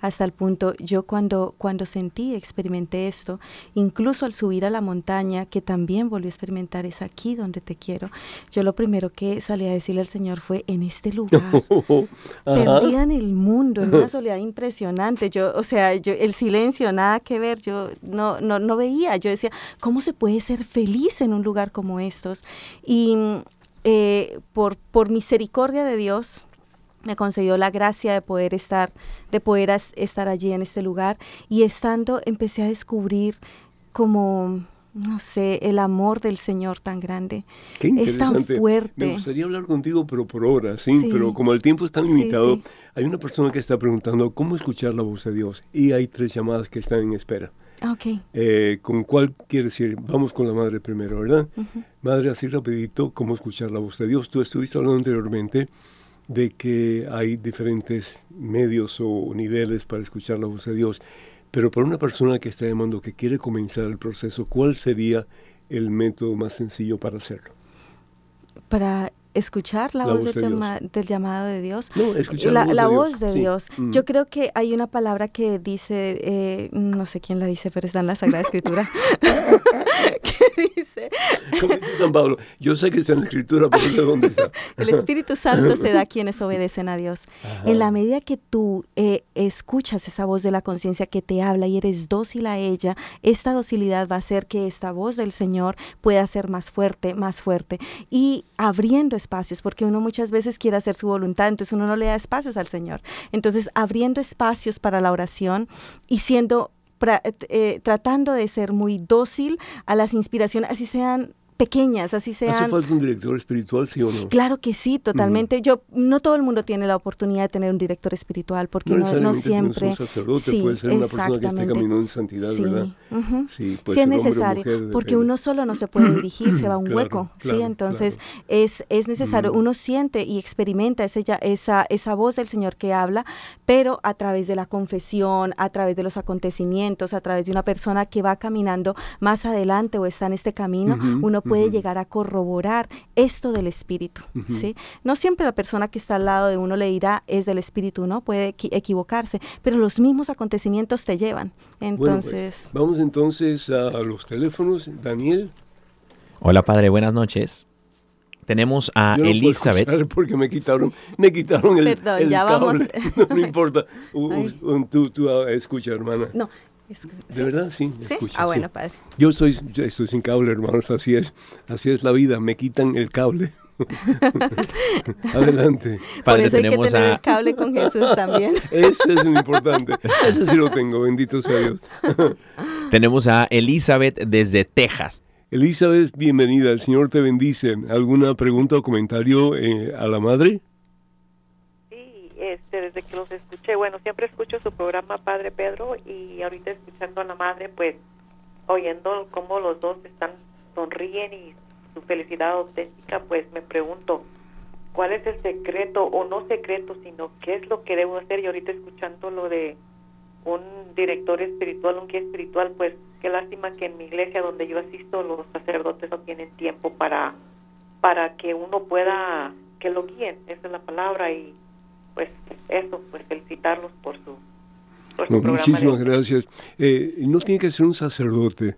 hasta el punto, yo cuando, cuando sentí, experimenté esto, incluso al subir a la montaña, que también volví a experimentar, es aquí donde te quiero, yo lo primero que salí a decirle al Señor fue, en este lugar, <laughs> perdida en el mundo, en una soledad impresionante, yo, o sea, yo, el silencio, nada que ver, yo no, no, no veía, yo decía, ¿cómo se puede ser feliz en un lugar como estos? Y eh, por, por misericordia de Dios, me concedió la gracia de poder estar, de poder estar allí en este lugar y estando empecé a descubrir como no sé, el amor del Señor tan grande. es tan fuerte. Me gustaría hablar contigo, pero por horas, ¿sí? Pero como el tiempo es tan limitado, hay una persona que está preguntando cómo escuchar la voz de Dios y hay tres llamadas que están en espera. Okay. Eh, ¿Con cuál quiere decir? Vamos con la madre primero, ¿verdad? Madre, así rapidito, ¿cómo escuchar la voz de Dios? Tú estuviste hablando anteriormente de que hay diferentes medios o niveles para escuchar la voz de Dios. Pero para una persona que está llamando, que quiere comenzar el proceso, ¿cuál sería el método más sencillo para hacerlo? Escuchar la, voz, del, llamado de Dios. No, escuchar la, la voz de Dios. Mm. Yo creo que hay una palabra que dice, eh, no sé quién la dice, pero está en la Sagrada Escritura, <laughs> <laughs> que dice... Como dice San Pablo, yo sé que está en la Escritura, pero no sé dónde está. <laughs> El Espíritu Santo se da a quienes obedecen a Dios. En la medida que tú eh, escuchas esa voz de la conciencia que te habla y eres dócil a ella, esta docilidad va a hacer que esta voz del Señor pueda ser más fuerte, más fuerte. Y abriendo espacios, porque uno muchas veces quiere hacer su voluntad, entonces uno no le da espacios al Señor. Entonces, abriendo espacios para la oración y siendo eh, tratando de ser muy dócil a las inspiraciones, así sean pequeñas, así sean. ¿Hace falta un director espiritual, sí o no? Claro que sí, totalmente. Yo no todo el mundo tiene la oportunidad de tener un director espiritual, porque no, no, siempre. Un sacerdote puede ser una persona que esté caminando en santidad, ¿verdad? Sí, sí es necesario, porque uno solo no se puede <coughs> dirigir, se va a un hueco, sí. Entonces es es necesario. Uno siente y experimenta esa esa esa voz del Señor que habla, pero a través de la confesión, a través de los acontecimientos, a través de una persona que va caminando más adelante o está en este camino, uno puede llegar a corroborar esto del espíritu, ¿sí? No siempre la persona que está al lado de uno le dirá es del espíritu, ¿no? Puede equivocarse, pero los mismos acontecimientos te llevan. Pues, entonces... vamos entonces a los teléfonos. Daniel. Hola, padre, buenas noches. Tenemos a Yo no Elizabeth. porque me quitaron, me quitaron el, Perdón, ya vamos. <laughs> No, importa. <laughs> tú, tú ah, escucha, hermana. No, de verdad, sí, Ah, bueno, padre. Yo estoy, estoy sin cable, hermanos, así es, así es la vida, me quitan el cable. <laughs> Adelante. Padre, Por eso tenemos hay que tener el cable con Jesús también. <laughs> Ese es lo importante. Ese sí lo tengo, bendito sea Dios. <laughs> tenemos a Elizabeth desde Texas. Elizabeth, bienvenida. El Señor te bendice. ¿Alguna pregunta o comentario eh, a la madre? Este, desde que los escuché, bueno, siempre escucho su programa Padre Pedro y ahorita escuchando a la madre, pues oyendo cómo los dos están sonríen y su felicidad auténtica, pues me pregunto, ¿cuál es el secreto o no secreto, sino qué es lo que debo hacer? Y ahorita escuchando lo de un director espiritual, un guía espiritual, pues qué lástima que en mi iglesia donde yo asisto los sacerdotes no tienen tiempo para para que uno pueda que lo guíen, esa es la palabra y pues eso, pues felicitarlos por su por su programa. Muchísimas gracias. Eh, no tiene que ser un sacerdote.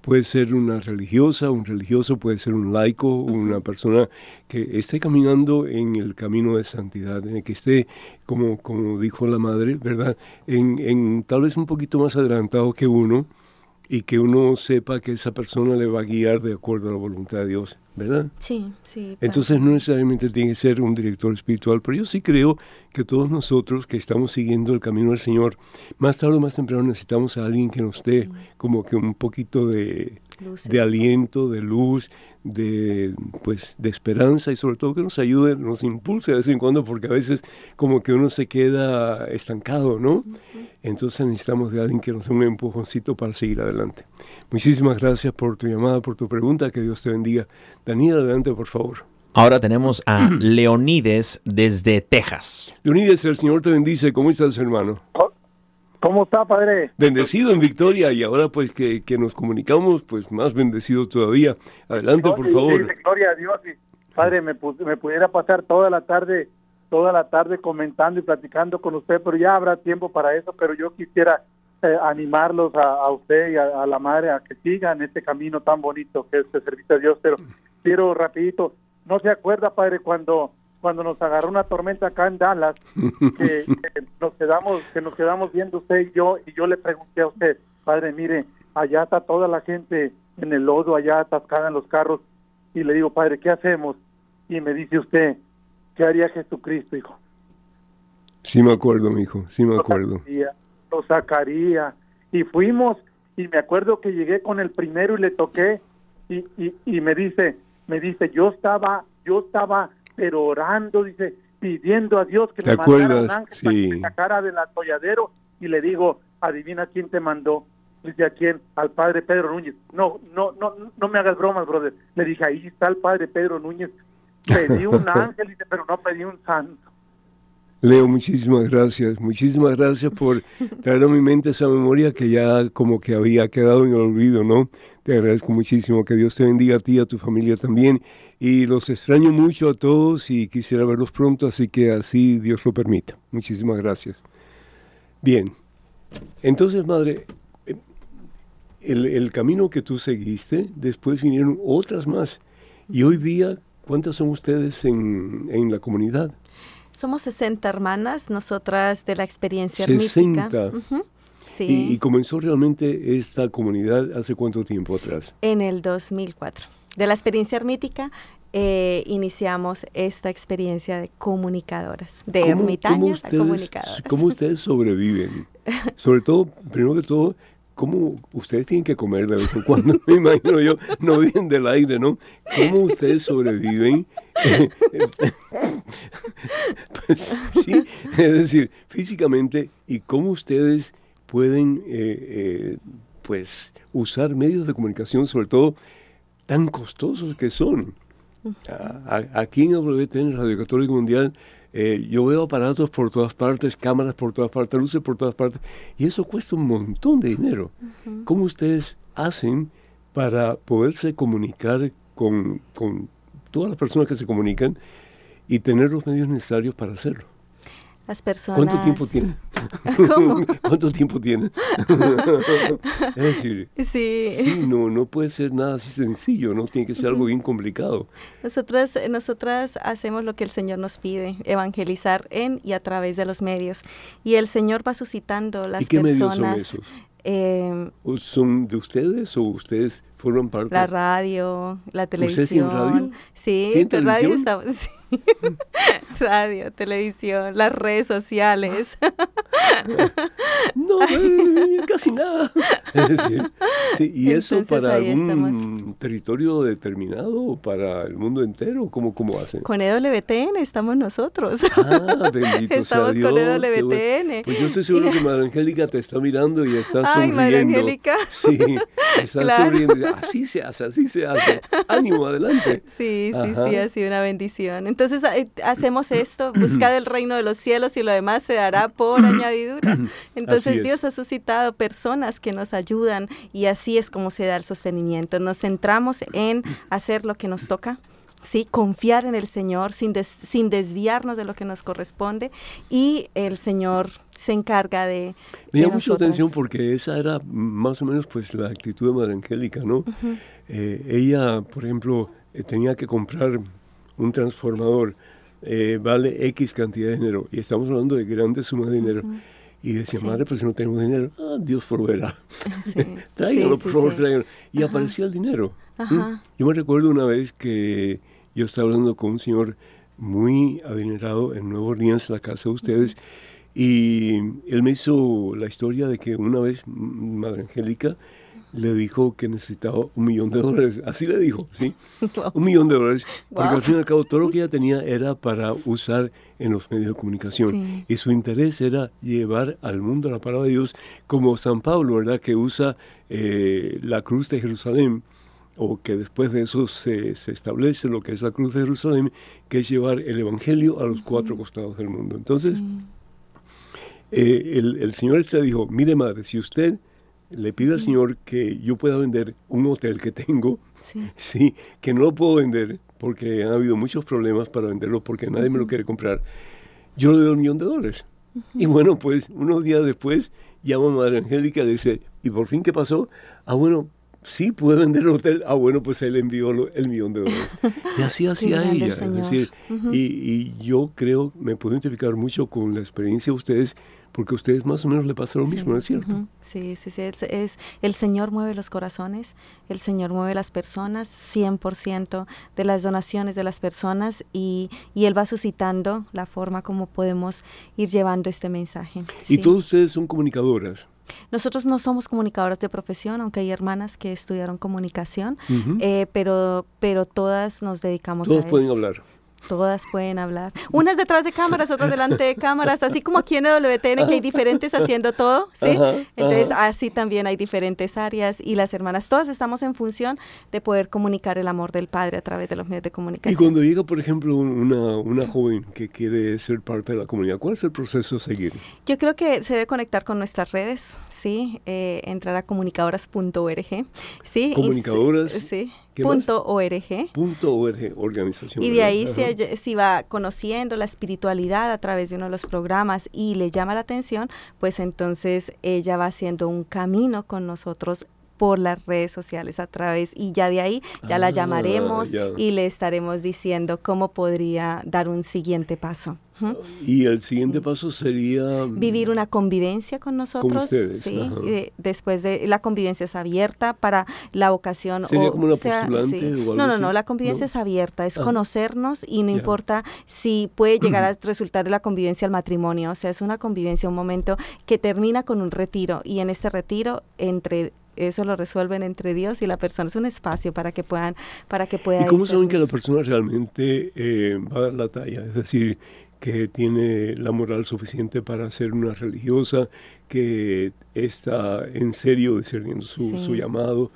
Puede ser una religiosa, un religioso, puede ser un laico, una persona que esté caminando en el camino de santidad, en el que esté, como, como dijo la madre, ¿verdad? En, en tal vez un poquito más adelantado que uno, y que uno sepa que esa persona le va a guiar de acuerdo a la voluntad de Dios, ¿verdad? Sí, sí. Entonces no necesariamente tiene que ser un director espiritual, pero yo sí creo que todos nosotros que estamos siguiendo el camino del Señor, más tarde o más temprano necesitamos a alguien que nos dé como que un poquito de, de aliento, de luz, de, pues, de esperanza y sobre todo que nos ayude, nos impulse de vez en cuando, porque a veces como que uno se queda estancado, ¿no? Entonces necesitamos de alguien que nos dé un empujoncito para seguir adelante. Muchísimas gracias por tu llamada, por tu pregunta, que Dios te bendiga. Daniel, adelante, por favor. Ahora tenemos a <clears throat> Leonides desde Texas. Leonides, el Señor te bendice. ¿Cómo estás, hermano? ¿Cómo está, padre? Bendecido en victoria y ahora pues que, que nos comunicamos, pues más bendecido todavía. Adelante, por favor. Sí, gloria a Dios. Padre, me, me pudiera pasar toda la tarde, toda la tarde comentando y platicando con usted, pero ya habrá tiempo para eso, pero yo quisiera eh, animarlos a, a, usted y a, a, la madre a que sigan este camino tan bonito que es el servicio a Dios, pero quiero rapidito, ¿no se acuerda, padre, cuando cuando nos agarró una tormenta acá en Dallas, <laughs> que, que, nos quedamos, que nos quedamos viendo usted y yo, y yo le pregunté a usted, padre, mire, allá está toda la gente en el lodo, allá atascada en los carros, y le digo, padre, ¿qué hacemos? Y me dice usted, ¿qué haría Jesucristo, hijo? Sí me acuerdo, mi hijo, sí me acuerdo. Lo sacaría, lo sacaría. Y fuimos, y me acuerdo que llegué con el primero y le toqué, y, y, y me dice, me dice, yo estaba, yo estaba pero orando, dice, pidiendo a Dios que me mandara un ángel sí. para que me sacara del atolladero y le digo, adivina quién te mandó. Dice a quién, al padre Pedro Núñez. No, no, no, no me hagas bromas, brother. Le dije, ahí está el padre Pedro Núñez. Pedí un <laughs> ángel, dice, pero no pedí un santo. Leo, muchísimas gracias. Muchísimas gracias por <laughs> traer a mi mente esa memoria que ya como que había quedado en el olvido, ¿no? Te agradezco muchísimo. Que Dios te bendiga a ti y a tu familia también. Y los extraño mucho a todos y quisiera verlos pronto, así que así Dios lo permita. Muchísimas gracias. Bien. Entonces, madre, el, el camino que tú seguiste, después vinieron otras más. Y hoy día, ¿cuántas son ustedes en, en la comunidad? Somos 60 hermanas, nosotras de la experiencia 60. hermítica. Uh -huh. sí. y, y, comenzó realmente esta comunidad hace cuánto tiempo atrás? En el 2004. De la experiencia hermítica eh, iniciamos esta experiencia de comunicadoras, de ¿Cómo, ermitañas cómo ustedes, a comunicadoras. ¿Cómo ustedes sobreviven? <laughs> Sobre todo, primero que todo, ¿cómo ustedes tienen que comer de vez en cuando? <laughs> Me imagino yo, no vienen del aire, ¿no? ¿Cómo ustedes sobreviven? <laughs> pues sí, es decir, físicamente, ¿y cómo ustedes pueden, eh, eh, pues, usar medios de comunicación, sobre todo tan costosos que son? Aquí en WTN, Radio Católica Mundial, eh, yo veo aparatos por todas partes, cámaras por todas partes, luces por todas partes, y eso cuesta un montón de dinero. Uh -huh. ¿Cómo ustedes hacen para poderse comunicar con, con, todas las personas que se comunican y tener los medios necesarios para hacerlo? Las personas... ¿Cuánto tiempo tienen? <laughs> <laughs> ¿Cuánto tiempo tienen? <laughs> es decir, sí. sí, no, no puede ser nada así sencillo, ¿no? Tiene que ser algo bien complicado. Nosotras, nosotras hacemos lo que el Señor nos pide, evangelizar en y a través de los medios. Y el Señor va suscitando las ¿Y qué personas. Medios son esos? Eh, ¿Son de ustedes o ustedes forman parte? La radio, la televisión. radio? Sí, ¿Tienen con televisión? radio estamos. Sí. <laughs> radio, televisión, las redes sociales. <laughs> no, eh, casi nada. <laughs> Es decir, sí, ¿Y eso Entonces, para algún estamos. territorio determinado o para el mundo entero? ¿Cómo, cómo hacen? Con E EWTN estamos nosotros. Ah, bendito Estamos sea Dios. con E EWTN. bueno. Pues yo estoy seguro que Madre Angélica te está mirando y está Ay, sonriendo. Madre Angélica. Sí, está Claro. sonriendo. Así se hace, así se hace. Ánimo, adelante. Sí, sí, Ajá. sí, ha sido una bendición. Entonces eh, hacemos esto, buscad el reino de los cielos y lo demás se dará por añadidura. Entonces. Dios ha suscitado personas que nos ayudan y así es como se da el sostenimiento. Nos centramos en hacer lo que nos toca ¿sí? Confiar en el Señor sin, sin desviarnos de lo que nos corresponde y el Señor se encarga de... Me llama mucha atención porque esa era más o menos pues la actitud de Madre Angélica, ¿no? Eh, ella, por ejemplo, eh, tenía que comprar un transformador, eh, vale X cantidad de dinero, y estamos hablando de grandes sumas de dinero. Y decía, madre, pues si no tenemos dinero, ah, Dios proveerá. Sí. <laughs> tráiganlo, por favor, tráiganlo. Y aparecía el dinero. Yo me recuerdo una vez que yo estaba hablando con un señor muy adinerado en Nuevo Orleans, la casa de ustedes, y él me hizo la historia de que una vez Madre Angélica le dijo que necesitaba un millón de dólares. Así le dijo, ¿sí? <laughs> Un millón de dólares. Porque al fin y al cabo todo lo que ella tenía era para usar en los medios de comunicación. Y su interés era llevar al mundo la palabra de Dios como San Pablo, ¿verdad? Que usa eh, la cruz de Jerusalén o que después de eso se, establece lo que es la cruz de Jerusalén, que es llevar el Evangelio a los cuatro costados del mundo. Entonces, eh, el, el, Señor este dijo, mire madre, si usted le pide al Señor que yo pueda vender un hotel que tengo, <laughs> sí. que no lo puedo vender porque han habido muchos problemas para venderlo porque nadie me lo quiere comprar, yo le doy un millón de dólares. Y bueno, pues unos días después llama a Madre Angélica y le dice, ¿y por fin qué pasó? Ah, bueno, sí, pude vender el hotel. Ah, bueno, pues él envió el millón de dólares. Y así <laughs> hacía ella. Es decir, y, y, yo creo, me puedo identificar mucho con la experiencia de ustedes porque a ustedes más o menos le pasa lo mismo, ¿no es cierto? Sí, sí, sí, es, el Señor mueve los corazones, el Señor mueve las personas, 100% de las donaciones de las personas y, y, Él va suscitando la forma como podemos ir llevando este mensaje. ¿Y todos ustedes son comunicadoras? Nosotros no somos comunicadoras de profesión, aunque hay hermanas que estudiaron comunicación, eh, pero, pero todas nos dedicamos a eso. Todos pueden hablar todas pueden hablar. Unas detrás de cámaras, otras delante de cámaras, así como aquí en WTN que hay diferentes haciendo todo, ¿sí? Entonces así también hay diferentes áreas y las hermanas todas estamos en función de poder comunicar el amor del Padre a través de los medios de comunicación. Y cuando llega, por ejemplo, una, una joven que quiere ser parte de la comunidad, ¿cuál es el proceso a seguir? Yo creo que se debe conectar con nuestras redes, ¿sí? Eh, entrar a comunicadoras.org, ¿sí? Comunicadoras. sí. Punto .org. Punto .org, organización. Y de ahí si, va conociendo la espiritualidad a través de uno de los programas y le llama la atención, pues entonces ella va haciendo un camino con nosotros por las redes sociales a través y ya de ahí ya la ah, llamaremos y le estaremos diciendo cómo podría dar un siguiente paso. Y el siguiente paso sería... Vivir una convivencia con nosotros. sí, eh, después de la convivencia es abierta para la vocación. ¿Sería como una postulante No, no, no, la convivencia es abierta, es ah. conocernos y no importa si puede llegar <clears throat> a resultar de la convivencia al matrimonio. O sea, es una convivencia, un momento que termina con un retiro y en este retiro entre eso lo resuelven entre Dios y la persona. Es un espacio para que puedan, para que puedan. ¿Y cómo saben que la persona realmente eh, va a dar la talla? Es decir, que tiene la moral suficiente para ser una religiosa, que está en serio discerniendo su, su llamado.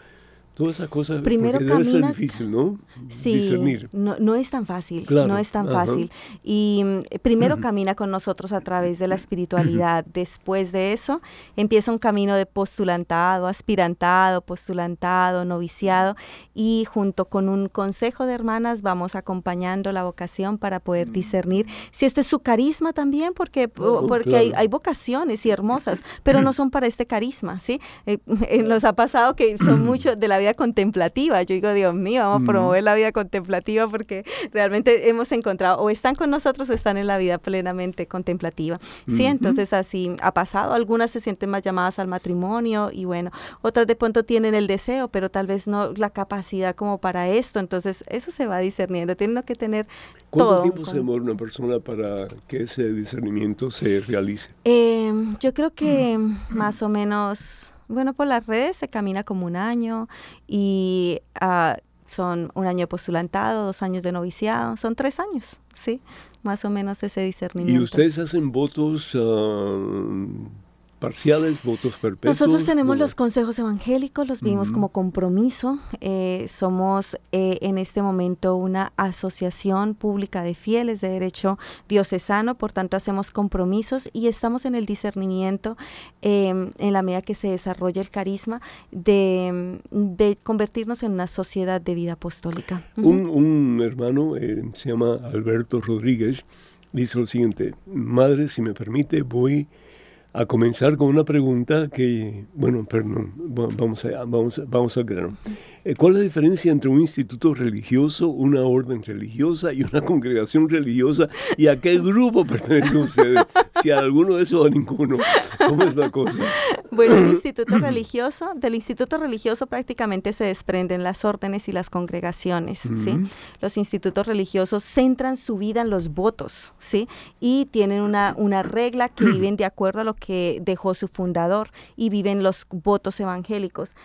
Todas esas cosas primero camina, debe ser difícil, ¿no? Sí, Discernir. No, no es tan fácil, no es tan fácil. Y mm, primero camina con nosotros a través de la espiritualidad. Después de eso empieza un camino de postulantado, aspirantado, postulantado, noviciado y junto con un consejo de hermanas vamos acompañando la vocación para poder discernir si este es su carisma también, porque, oh, porque hay, hay, vocaciones y hermosas, pero no son para este carisma, ¿sí? Eh, <laughs> nos ha pasado que son <clears throat> muchos de la vida contemplativa. Yo digo, Dios mío, vamos a promover la vida contemplativa porque realmente hemos encontrado o están con nosotros o están en la vida plenamente contemplativa. Sí, entonces así ha pasado. Algunas se sienten más llamadas al matrimonio y bueno, otras de pronto tienen el deseo, pero tal vez no la capacidad como para esto. Entonces eso se va discerniendo. Tienen que tener ¿Cuánto tiempo se demora una persona para que ese discernimiento se realice? Em, yo creo que <clears throat> más o menos bueno, por las redes se camina como un año y ah, son un año de postulantado, dos años de noviciado, son tres años, ¿sí? Más o menos ese discernimiento. ¿Y ustedes hacen votos ah, parciales, votos perpetuos. Nosotros tenemos los consejos evangélicos, los vimos como compromiso. Eh, somos eh, en este momento una asociación pública de fieles de derecho diocesano, por tanto hacemos compromisos y estamos en el discernimiento em, en la medida que se desarrolla el carisma de, convertirnos en una sociedad de vida apostólica. un, hermano eh, se llama Alberto Rodríguez, dice lo siguiente, madre, si me permite, voy a comenzar con una pregunta que, bueno, perdón, vamos, a, vamos, vamos al grano. Eh, ¿Cuál es la diferencia entre un instituto religioso, una orden religiosa y una <laughs> congregación religiosa? ¿Y a qué grupo pertenecen ustedes? Si a alguno de esos o a ninguno. ¿Cómo es la cosa? Bueno, el <clears throat> instituto religioso, del instituto religioso prácticamente se desprenden las órdenes y las congregaciones, ¿sí? Los institutos religiosos centran su vida en los votos, ¿sí? Y tienen una, una regla que <clears throat> viven de acuerdo a lo que dejó su fundador y viven los votos evangélicos.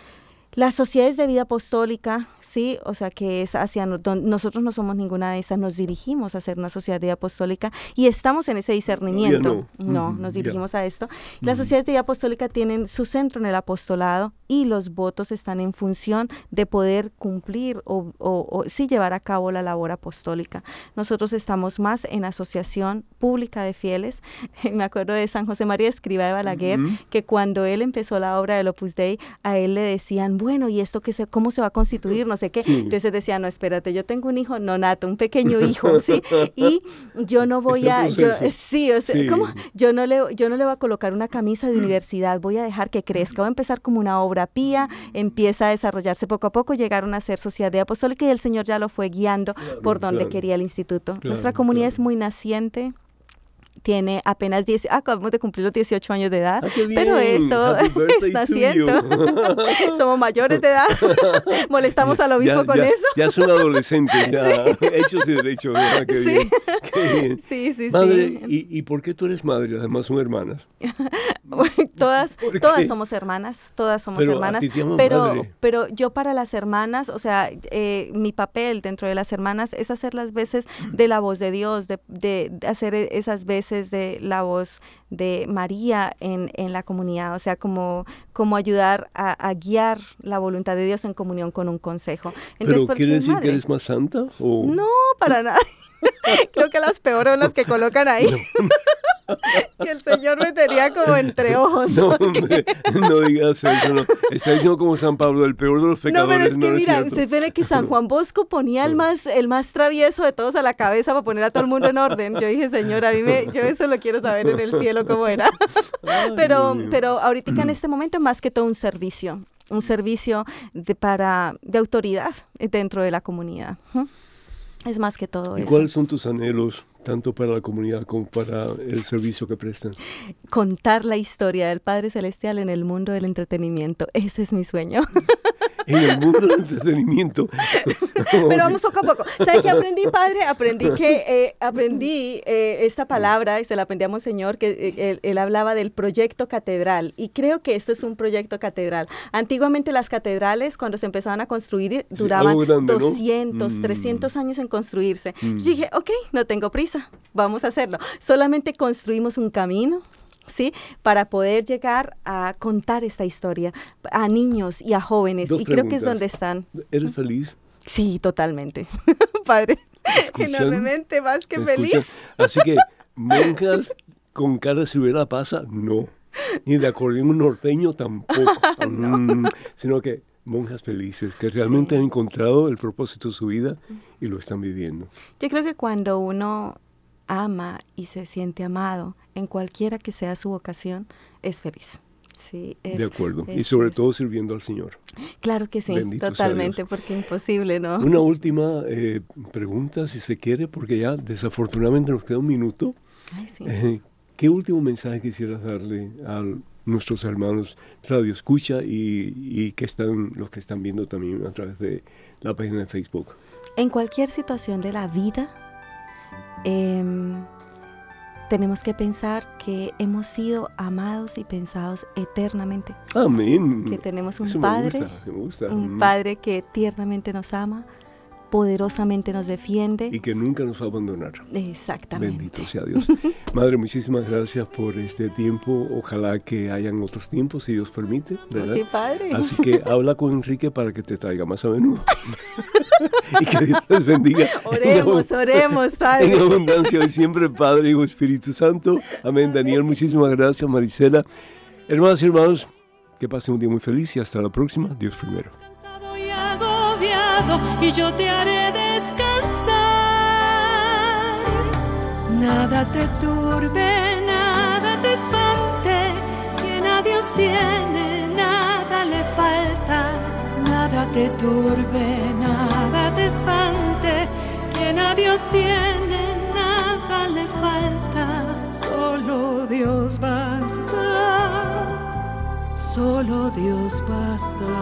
Las sociedades de vida apostólica, sí, o sea que es hacia nosotros no somos ninguna de esas, nos dirigimos a ser una sociedad de vida apostólica y estamos en ese discernimiento. No, nos dirigimos a esto. Las sociedades de vida apostólica tienen su centro en el apostolado y los votos están en función de poder cumplir o, o, sí llevar a cabo la labor apostólica. Nosotros estamos más en asociación pública de fieles. <laughs> Me acuerdo de San José María Escriba de Balaguer, que cuando él empezó la obra del Opus Dei, a él le decían, bueno, ¿y esto qué se, cómo se va a constituir? No sé qué. Entonces decía, no, espérate, yo tengo un hijo no nato, un pequeño hijo, ¿sí? <laughs> Y yo no voy a, yo, sí, o sea, ¿cómo? Yo no, le, yo no le voy a colocar una camisa de universidad, voy a dejar que crezca, voy a empezar como una obra pía, empieza a desarrollarse poco a poco, llegaron a ser sociedad apostólica y el Señor ya lo fue guiando por donde quería el instituto. Nuestra comunidad es muy naciente tiene apenas 10, acabamos de cumplir los 18 años de edad, ah, pero eso <laughs> está haciendo. <laughs> Somos mayores de edad, <laughs> molestamos a lo mismo con eso. Ya son adolescentes, ya hechos y derechos, Qué sí. bien. Sí, sí, madre, ¿y, ¿y, por qué tú eres madre? Además son hermanas. <laughs> todas, todas somos hermanas, todas somos hermanas, pero, pero yo para las hermanas, o sea, eh, mi papel dentro de las hermanas es hacer las veces de la voz de Dios, de, de hacer esas veces de la voz de María en, en la comunidad, o sea, como, como ayudar a, guiar la voluntad de Dios en comunión con un consejo. Entonces, ¿Pero quiere decir que eres más santa? O? No, para nada. <laughs> Creo que las peores son las que colocan ahí. <laughs> que el Señor metería como entre <laughs> ojos. No, <laughs> no digas eso. No. Está diciendo como San Pablo, el peor de los pecadores. No, pero es que mira, usted ve que San Juan Bosco ponía el más, el más travieso de todos a la cabeza para poner a todo el mundo en orden. Yo dije, Señor, a mí me, yo eso lo quiero saber en el cielo cómo era. pero, pero ahorita en este momento más que todo un servicio, un servicio de, para, de autoridad dentro de la comunidad. Es más que todo ¿Y eso. ¿Cuáles son tus anhelos, tanto para la comunidad como para el servicio que prestan? Contar la historia del Padre Celestial en el mundo del entretenimiento. Ese es mi sueño. <laughs> en el mundo del entretenimiento. <laughs> Pero vamos poco a poco. ¿Sabes qué aprendí, padre? Aprendí que eh, aprendí eh, esta palabra y se la aprendí a Monseñor, que eh, él, hablaba del proyecto catedral. Y creo que esto es un proyecto catedral. Antiguamente las catedrales, cuando se empezaban a construir, duraban 200, 300 mm. años en construirse. Mm. Yo dije, ok, no tengo prisa, vamos a hacerlo. Solamente construimos un camino, ¿sí? Para poder llegar a contar esta historia a niños y a jóvenes. y creo que es donde están. ¿Eres feliz? Sí, totalmente. <laughs> Padre, enormemente más que feliz. Así que, <laughs> monjas con cara de ciudadana pasa, no. Ni de acordeón norteño tampoco. <laughs> Mm, sino que monjas felices que realmente han encontrado el propósito de su vida y lo están viviendo. Yo creo que cuando uno ama y se siente amado, en cualquiera que sea su vocación, es feliz. Sí, de acuerdo. y sobre todo sirviendo al Señor. Claro que sí, totalmente, porque imposible, ¿no? Una última eh, pregunta, si se quiere, porque ya desafortunadamente nos queda un minuto. Eh, ¿Qué último mensaje quisieras darle a nuestros hermanos Radio Escucha y, y que están, los que están viendo también a través de la página de Facebook? En cualquier situación de la vida, eh, tenemos que pensar que hemos sido amados y pensados eternamente. Amén. Que tenemos un Padre, un Padre que tiernamente nos ama, poderosamente nos defiende. Y que nunca nos va a abandonar. Exactamente. Bendito sea Dios. <laughs> Madre, muchísimas gracias por este tiempo. Ojalá que hayan otros tiempos, si Dios permite. ¿verdad? Sí, Padre. Así que habla con Enrique para que te traiga más a menudo. <laughs> y que Dios les bendiga. <laughs> Oremos, oremos, Padre. En abundancia hoy siempre, Padre, Hijo, Espíritu Santo. Amén. Daniel, muchísimas gracias, Marisela. Hermanas y hermanos, que pasen un día muy feliz y hasta la próxima. Dios primero. Y yo te haré descansar. Nada te turbe, nada te espante. Quien a Dios tiene, nada le falta. Nada te turbe, nada te espante. Quien a Dios tiene, nada le falta. Solo Dios basta. Solo Dios basta.